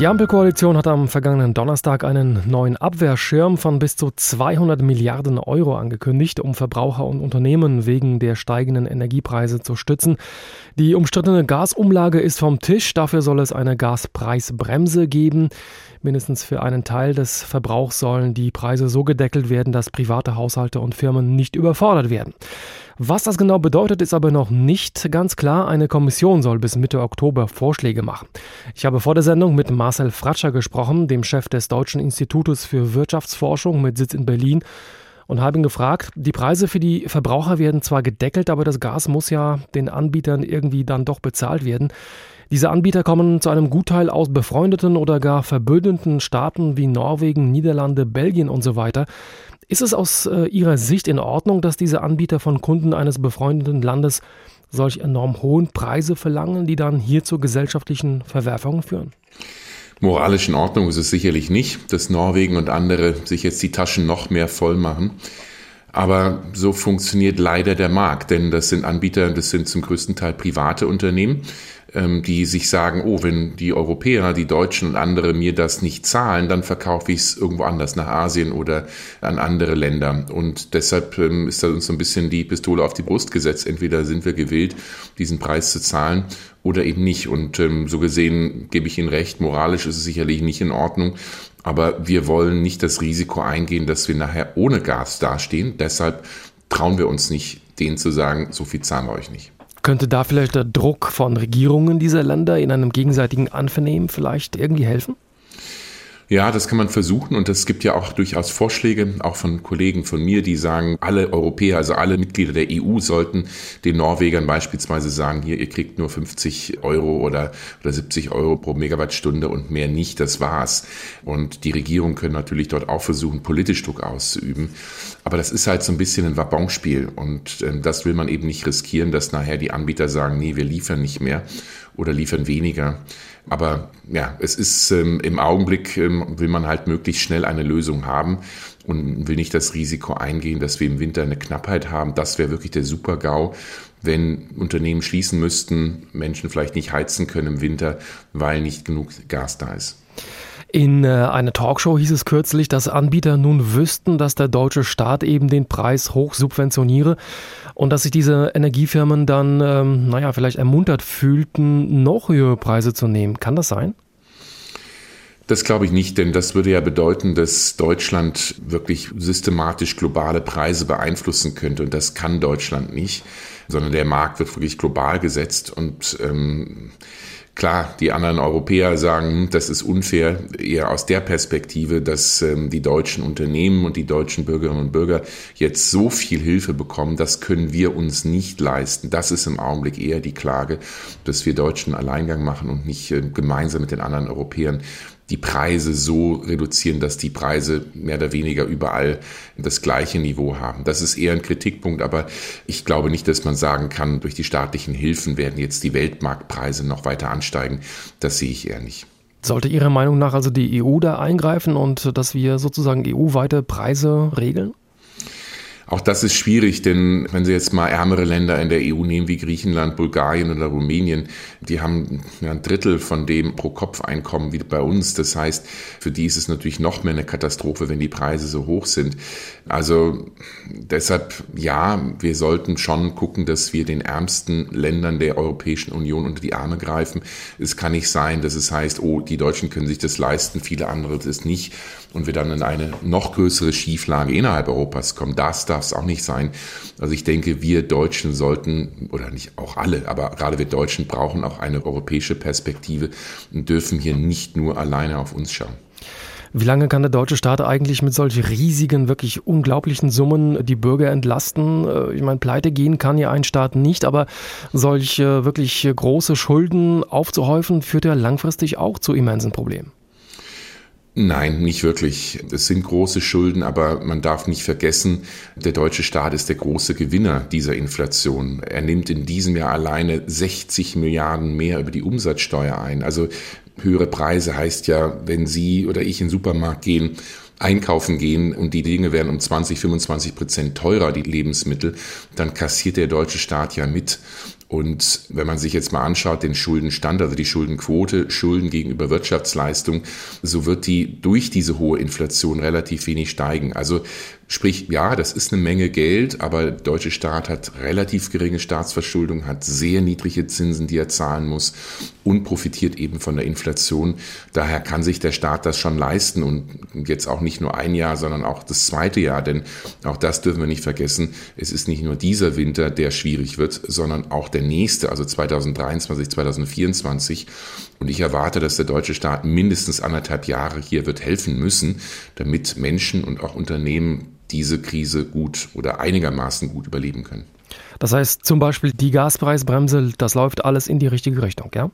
Die Ampelkoalition hat am vergangenen Donnerstag einen neuen Abwehrschirm von bis zu 200 Milliarden Euro angekündigt, um Verbraucher und Unternehmen wegen der steigenden Energiepreise zu stützen. Die umstrittene Gasumlage ist vom Tisch. Dafür soll es eine Gaspreisbremse geben. Mindestens für einen Teil des Verbrauchs sollen die Preise so gedeckelt werden, dass private Haushalte und Firmen nicht überfordert werden. Was das genau bedeutet, ist aber noch nicht ganz klar. Eine Kommission soll bis Mitte Oktober Vorschläge machen. Ich habe vor der Sendung mit Marcel Fratscher gesprochen, dem Chef des Deutschen Institutes für Wirtschaftsforschung mit Sitz in Berlin und habe ihn gefragt, die Preise für die Verbraucher werden zwar gedeckelt, aber das Gas muss ja den Anbietern irgendwie dann doch bezahlt werden. Diese Anbieter kommen zu einem Gutteil aus befreundeten oder gar verbündeten Staaten wie Norwegen, Niederlande, Belgien und so weiter. Ist es aus äh, Ihrer Sicht in Ordnung, dass diese Anbieter von Kunden eines befreundeten Landes solch enorm hohen Preise verlangen, die dann hier zu gesellschaftlichen Verwerfungen führen? Moralisch in Ordnung ist es sicherlich nicht, dass Norwegen und andere sich jetzt die Taschen noch mehr voll machen. Aber so funktioniert leider der Markt, denn das sind Anbieter, das sind zum größten Teil private Unternehmen, ähm, die sich sagen, oh, wenn die Europäer, die Deutschen und andere mir das nicht zahlen, dann verkaufe ich es irgendwo anders, nach Asien oder an andere Länder. Und deshalb ähm, ist da uns so ein bisschen die Pistole auf die Brust gesetzt. Entweder sind wir gewillt, diesen Preis zu zahlen oder eben nicht. Und ähm, so gesehen gebe ich Ihnen recht, moralisch ist es sicherlich nicht in Ordnung. Aber wir wollen nicht das Risiko eingehen, dass wir nachher ohne Gas dastehen. Deshalb trauen wir uns nicht, denen zu sagen, so viel zahlen wir euch nicht. Könnte da vielleicht der Druck von Regierungen dieser Länder in einem gegenseitigen Anvernehmen vielleicht irgendwie helfen? Ja, das kann man versuchen und es gibt ja auch durchaus Vorschläge, auch von Kollegen von mir, die sagen, alle Europäer, also alle Mitglieder der EU sollten den Norwegern beispielsweise sagen, hier, ihr kriegt nur 50 Euro oder, oder 70 Euro pro Megawattstunde und mehr nicht, das war's. Und die Regierungen können natürlich dort auch versuchen, politisch Druck auszuüben. Aber das ist halt so ein bisschen ein Wabonspiel und äh, das will man eben nicht riskieren, dass nachher die Anbieter sagen, nee, wir liefern nicht mehr oder liefern weniger. Aber ja, es ist ähm, im Augenblick, ähm, will man halt möglichst schnell eine Lösung haben und will nicht das Risiko eingehen, dass wir im Winter eine Knappheit haben. Das wäre wirklich der Super-GAU, wenn Unternehmen schließen müssten, Menschen vielleicht nicht heizen können im Winter, weil nicht genug Gas da ist. In äh, einer Talkshow hieß es kürzlich, dass Anbieter nun wüssten, dass der deutsche Staat eben den Preis hoch subventioniere und dass sich diese Energiefirmen dann, ähm, naja, vielleicht ermuntert fühlten, noch höhere Preise zu nehmen. Kann das sein? Das glaube ich nicht, denn das würde ja bedeuten, dass Deutschland wirklich systematisch globale Preise beeinflussen könnte und das kann Deutschland nicht, sondern der Markt wird wirklich global gesetzt und ähm, Klar, die anderen Europäer sagen, hm, das ist unfair, eher aus der Perspektive, dass ähm, die deutschen Unternehmen und die deutschen Bürgerinnen und Bürger jetzt so viel Hilfe bekommen, das können wir uns nicht leisten. Das ist im Augenblick eher die Klage, dass wir Deutschen Alleingang machen und nicht äh, gemeinsam mit den anderen Europäern die Preise so reduzieren, dass die Preise mehr oder weniger überall das gleiche Niveau haben. Das ist eher ein Kritikpunkt, aber ich glaube nicht, dass man sagen kann, durch die staatlichen Hilfen werden jetzt die Weltmarktpreise noch weiter ansteigen. Das sehe ich eher nicht. Sollte Ihrer Meinung nach also die EU da eingreifen und dass wir sozusagen EU-weite Preise regeln? Auch das ist schwierig, denn wenn Sie jetzt mal ärmere Länder in der EU nehmen, wie Griechenland, Bulgarien oder Rumänien, die haben ein Drittel von dem Pro-Kopf-Einkommen wie bei uns. Das heißt, für die ist es natürlich noch mehr eine Katastrophe, wenn die Preise so hoch sind. Also deshalb, ja, wir sollten schon gucken, dass wir den ärmsten Ländern der Europäischen Union unter die Arme greifen. Es kann nicht sein, dass es heißt, oh, die Deutschen können sich das leisten, viele andere das nicht und wir dann in eine noch größere Schieflage innerhalb Europas kommen. Das darf es auch nicht sein. Also ich denke, wir Deutschen sollten, oder nicht auch alle, aber gerade wir Deutschen brauchen auch eine europäische Perspektive und dürfen hier nicht nur alleine auf uns schauen. Wie lange kann der deutsche Staat eigentlich mit solch riesigen, wirklich unglaublichen Summen die Bürger entlasten? Äh, ich meine, pleite gehen kann ja ein Staat nicht, aber solch wirklich große Schulden aufzuhäufen, führt ja langfristig auch zu immensen Problemen. Nein, nicht wirklich. Es sind große Schulden, aber man darf nicht vergessen, der deutsche Staat ist der große Gewinner dieser Inflation. Er nimmt in diesem Jahr alleine 60 Milliarden mehr über die Umsatzsteuer ein. Also höhere Preise heißt ja, wenn Sie oder ich in den Supermarkt gehen, einkaufen gehen und die Dinge werden um 20, 25 Prozent teurer, die Lebensmittel, dann kassiert der deutsche Staat ja mit. Und wenn man sich jetzt mal anschaut, den Schuldenstand, also die Schuldenquote, Schulden gegenüber Wirtschaftsleistung, so wird die durch diese hohe Inflation relativ wenig steigen. Also Sprich, ja, das ist eine Menge Geld, aber der deutsche Staat hat relativ geringe Staatsverschuldung, hat sehr niedrige Zinsen, die er zahlen muss und profitiert eben von der Inflation. Daher kann sich der Staat das schon leisten und jetzt auch nicht nur ein Jahr, sondern auch das zweite Jahr, denn auch das dürfen wir nicht vergessen. Es ist nicht nur dieser Winter, der schwierig wird, sondern auch der nächste, also 2023, 2024. Und ich erwarte, dass der deutsche Staat mindestens anderthalb Jahre hier wird helfen müssen, damit Menschen und auch Unternehmen diese Krise gut oder einigermaßen gut überleben können. Das heißt zum Beispiel die Gaspreisbremse, das läuft alles in die richtige Richtung, ja?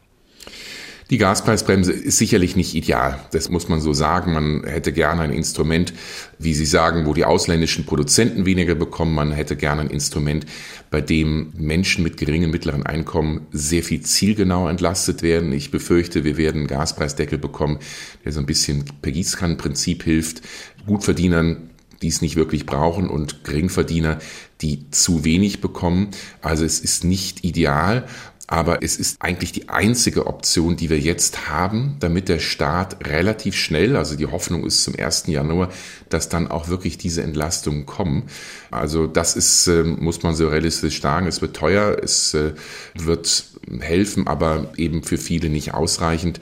Die Gaspreisbremse ist sicherlich nicht ideal. Das muss man so sagen. Man hätte gerne ein Instrument, wie Sie sagen, wo die ausländischen Produzenten weniger bekommen. Man hätte gerne ein Instrument, bei dem Menschen mit geringem mittleren Einkommen sehr viel zielgenauer entlastet werden. Ich befürchte, wir werden einen Gaspreisdeckel bekommen, der so ein bisschen per Gießkannenprinzip hilft. Gutverdienern die es nicht wirklich brauchen und Geringverdiener, die zu wenig bekommen. Also es ist nicht ideal, aber es ist eigentlich die einzige Option, die wir jetzt haben, damit der Staat relativ schnell, also die Hoffnung ist zum 1. Januar, dass dann auch wirklich diese Entlastungen kommen. Also das ist, ähm, muss man so realistisch sagen, es wird teuer, es äh, wird helfen, aber eben für viele nicht ausreichend.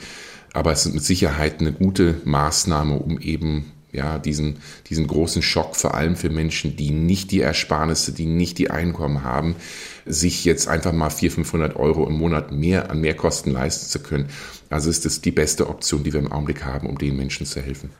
Aber es ist mit Sicherheit eine gute Maßnahme, um eben ja, diesen, diesen großen Schock, vor allem für Menschen, die nicht die Ersparnisse, die nicht die Einkommen haben, sich jetzt einfach mal 400, 500 Euro im Monat mehr an Mehrkosten leisten zu können. Also ist das die beste Option, die wir im Augenblick haben, um den Menschen zu helfen.